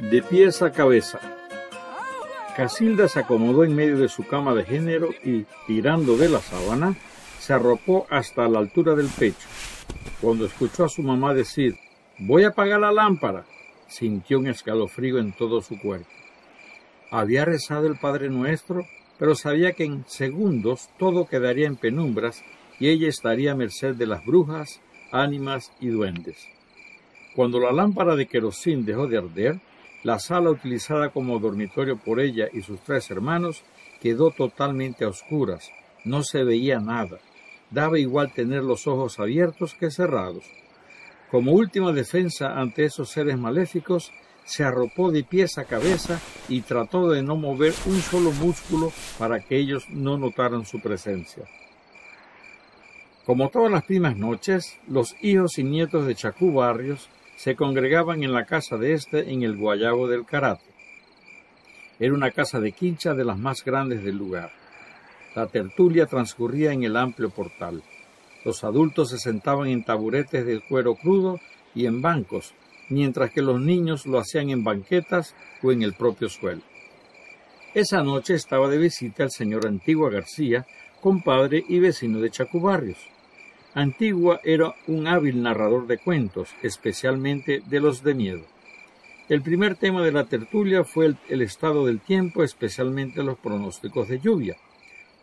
De pies a cabeza. Casilda se acomodó en medio de su cama de género y, tirando de la sábana, se arropó hasta la altura del pecho. Cuando escuchó a su mamá decir Voy a apagar la lámpara, sintió un escalofrío en todo su cuerpo. Había rezado el Padre Nuestro, pero sabía que en segundos todo quedaría en penumbras y ella estaría a merced de las brujas, ánimas y duendes. Cuando la lámpara de querosín dejó de arder, la sala utilizada como dormitorio por ella y sus tres hermanos quedó totalmente a oscuras, no se veía nada, daba igual tener los ojos abiertos que cerrados. Como última defensa ante esos seres maléficos, se arropó de pies a cabeza y trató de no mover un solo músculo para que ellos no notaran su presencia. Como todas las primas noches, los hijos y nietos de Chacú Barrios se congregaban en la casa de éste en el Guayabo del Karate. Era una casa de quincha de las más grandes del lugar. La tertulia transcurría en el amplio portal. Los adultos se sentaban en taburetes de cuero crudo y en bancos, mientras que los niños lo hacían en banquetas o en el propio suelo. Esa noche estaba de visita el señor Antigua García, compadre y vecino de Chacubarrios. Antigua era un hábil narrador de cuentos, especialmente de los de miedo. El primer tema de la tertulia fue el, estado del tiempo, especialmente los pronósticos de lluvia.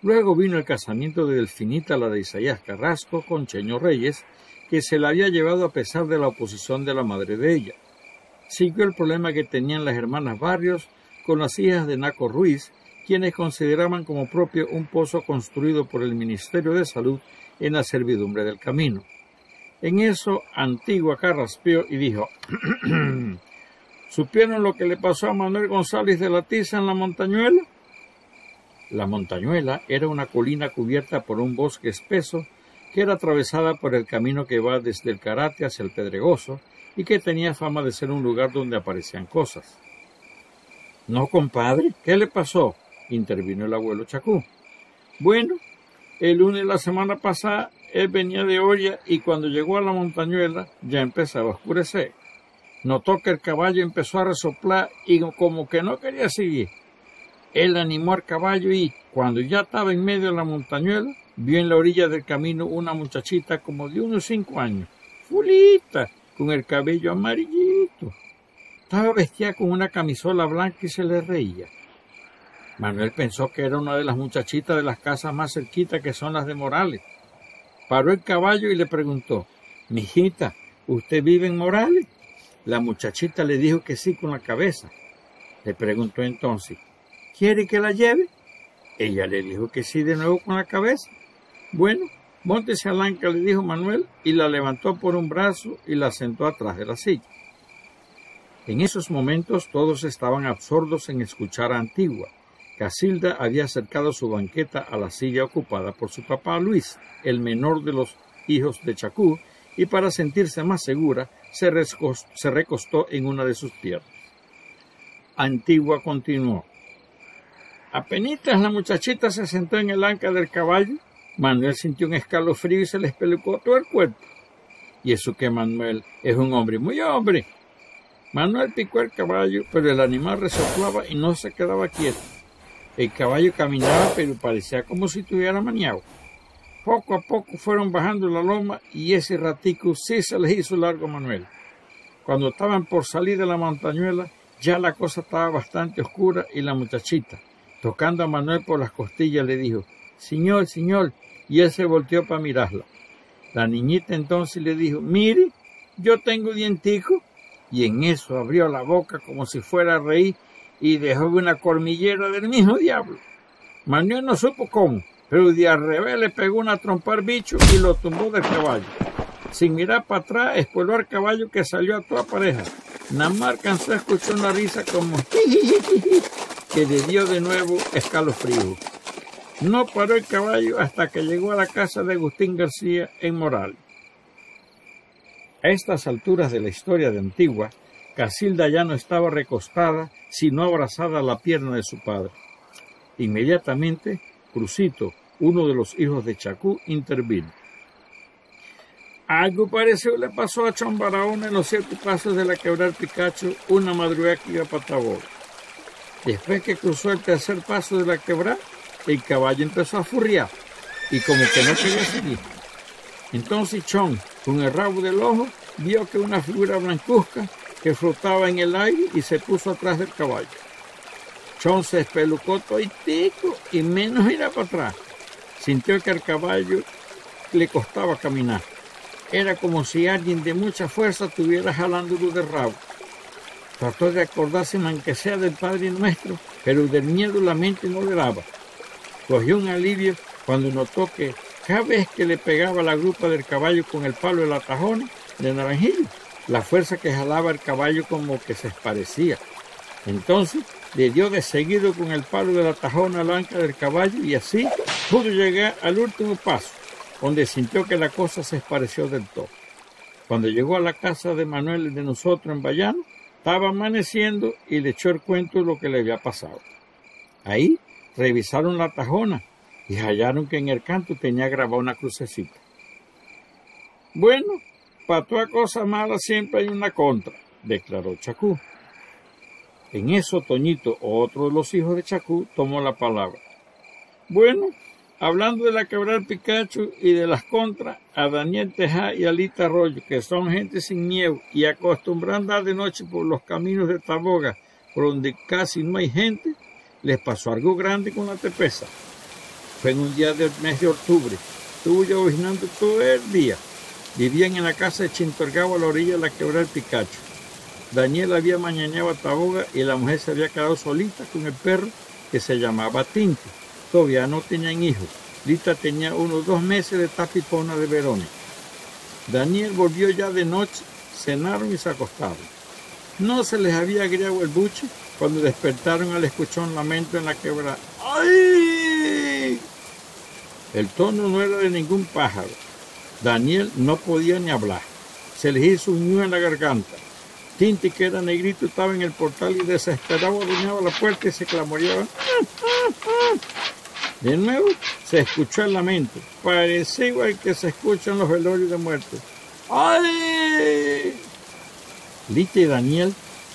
Luego vino el casamiento de Delfinita, la de Isaías Carrasco, con Cheño Reyes, que se la había llevado a pesar de la oposición de la madre de ella. Siguió el problema que tenían las hermanas Barrios con las hijas de Naco Ruiz, quienes consideraban como propio un pozo construido por el Ministerio de Salud en la servidumbre del camino. En eso Antigua carraspeó y dijo ¿Supieron lo que le pasó a Manuel González de la Tiza en la Montañuela? La Montañuela era una colina cubierta por un bosque espeso que era atravesada por el camino que va desde el Karate hacia el Pedregoso y que tenía fama de ser un lugar donde aparecían cosas. No, compadre, ¿qué le pasó? intervino el abuelo Chacú. Bueno, el lunes la semana pasada él venía de olla y cuando llegó a la montañuela ya empezaba a oscurecer. Notó que el caballo empezó a resoplar y como que no quería seguir. Él animó al caballo y, cuando ya estaba en medio de la montañuela, vio en la orilla del camino una muchachita como de unos cinco años, fulita, con el cabello amarillito. Estaba vestida con una camisola blanca y se le reía. Manuel pensó que era una de las muchachitas de las casas más cerquitas que son las de Morales. Paró el caballo y le preguntó, Mijita, ¿usted vive en Morales? La muchachita le dijo que sí con la cabeza. Le preguntó entonces, ¿quiere que la lleve? Ella le dijo que sí de nuevo con la cabeza. Bueno, montese a Lanca, le dijo Manuel, y la levantó por un brazo y la sentó atrás de la silla. En esos momentos todos estaban absortos en escuchar a Antigua, Casilda había acercado su banqueta a la silla ocupada por su papá Luis, el menor de los hijos de Chacú, y para sentirse más segura se, recostó en una de sus piernas. Antigua continuó. Apenitas la muchachita se sentó en el anca del caballo, Manuel sintió un escalofrío y se le espelucó todo el cuerpo. Y eso que Manuel es un hombre muy hombre. Manuel picó el caballo, pero el animal resoplaba y no se quedaba quieto. El caballo caminaba, pero parecía como si tuviera maniado. Poco a poco fueron bajando la loma y ese ratico sí se les hizo largo Manuel. Cuando estaban por salir de la montañuela, ya la cosa estaba bastante oscura y la muchachita, tocando a Manuel por las costillas, le dijo, Señor, señor, y él se volteó para mirarla. La niñita entonces le dijo, mire, yo tengo dientico, y en eso abrió la boca como si fuera a reír y dejó una cormillera del mismo diablo. Manuel no supo cómo, pero revés le pegó una trompa al bicho y lo tumbó del caballo. Sin mirar para atrás, espueló al caballo que salió a toda pareja. Alcanzó a escuchar una risa como que le dio de nuevo escalofrío. No paró el caballo hasta que llegó a la casa de Agustín García en Moral. A estas alturas de la historia de Antigua, Casilda ya no estaba recostada, sino abrazada a la pierna de su padre. Inmediatamente, Crucito, uno de los hijos de Chacú, intervino. Algo parecido le pasó a Chombarahona en los siete pasos de la quebrada Picacho una madrugada que iba Tabor. Después que cruzó el tercer paso de la quebrada, el caballo empezó a furriar y como que no quería seguir. Entonces Chon, con el rabo del ojo, vio que una figura blancuzca que flotaba en el aire y se puso atrás del caballo. Chon se espelucó todo y menos irá para atrás. Sintió que al caballo le costaba caminar. Era como si alguien de mucha fuerza estuviera jalándolo de rabo. Trató de acordarse aunque sea del Padre Nuestro, pero del miedo la mente no le daba. Cogió un alivio cuando notó que cada vez que le pegaba la grupa del caballo con el palo de la tajona de naranjillo, la fuerza que jalaba el caballo como que se esparecía. Entonces le dio de seguido con el palo de la tajona blanca del caballo y así pudo llegar al último paso, donde sintió que la cosa se espareció del todo. Cuando llegó a la casa de Manuel y de nosotros en Bayano, estaba amaneciendo y le echó el cuento de lo que le había pasado. Ahí revisaron la tajona y hallaron que en el canto tenía grabada una crucecita. Bueno, para toda cosa mala siempre hay una contra, declaró Chacú. En eso Toñito, otro de los hijos de Chacú, tomó la palabra. Bueno, hablando de la quebrada Picacho y de las contras, a Daniel Tejá y Alita Arroyo, que son gente sin miedo y acostumbrados a andar de noche por los caminos de Taboga, por donde casi no hay gente, les pasó algo grande con la tepesa. Fue en un día del mes de octubre. Estuvo lloviznando todo el día. Vivían en la casa de Chintorgao a la orilla de la quebrada del Picacho. Daniel había mañaneado a Taboga y la mujer se había quedado solita con el perro que se llamaba Tinti. Todavía no tenían hijos. Lita tenía unos dos meses de tapipona de Verona. Daniel volvió ya de noche, cenaron y se acostaron. No se les había agriado el buche cuando despertaron al escuchar un lamento en la quebrada. ¡Ay! El tono no era de ningún pájaro. Daniel no podía ni hablar. Se le hizo un nudo en la garganta. Tinti, que era negrito, estaba en el portal y desesperado arruinaba la puerta y se clamoreaba. De nuevo se escuchó el lamento. Parecía igual que se escuchan los velorios de muertos. ¡Ay! Lita y Daniel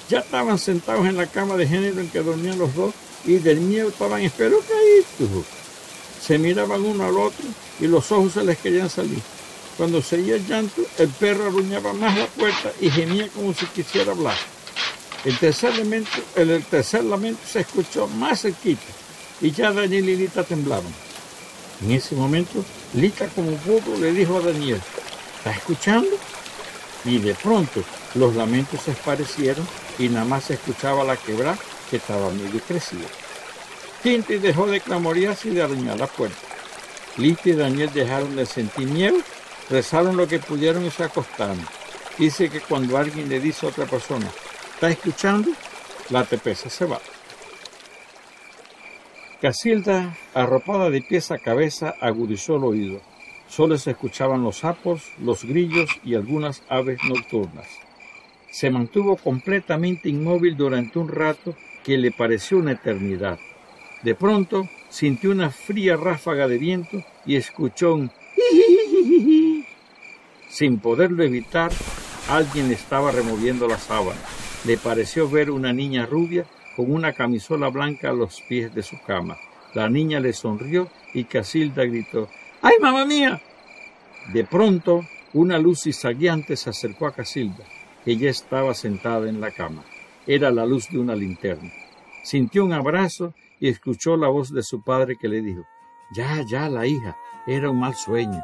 ya estaban sentados en la cama de género en que dormían los dos y del miedo estaban espelucaditos. Se miraban uno al otro y los ojos se les querían salir. Cuando seguía el llanto, el perro arruñaba más la puerta y gemía como si quisiera hablar. El tercer lamento, el, tercer lamento se escuchó más cerquita y ya Daniel y Lita temblaban. En ese momento, Lita como pudo le dijo a Daniel, ¿estás escuchando? Y de pronto los lamentos se esparecieron y nada más se escuchaba la quebrada que estaba medio crecida. Tinti dejó de clamorearse y de arruñar la puerta. Lita y Daniel dejaron de sentir miedo rezaron lo que pudieron y se acostaron. Dice que cuando alguien le dice a otra persona, ¿está escuchando? La tepesa se va. Casilda, arropada de pies a cabeza, agudizó el oído. Solo se escuchaban los sapos, los grillos y algunas aves nocturnas. Se mantuvo completamente inmóvil durante un rato que le pareció una eternidad. De pronto sintió una fría ráfaga de viento y escuchó un sin poderlo evitar, alguien estaba removiendo la sábana. Le pareció ver una niña rubia con una camisola blanca a los pies de su cama. La niña le sonrió y Casilda gritó ¡Ay, mamá mía! De pronto, una luz cizagueante se acercó a Casilda. Ella estaba sentada en la cama. Era la luz de una linterna. Sintió un abrazo y escuchó la voz de su padre que le dijo Ya, ya, la hija, era un mal sueño.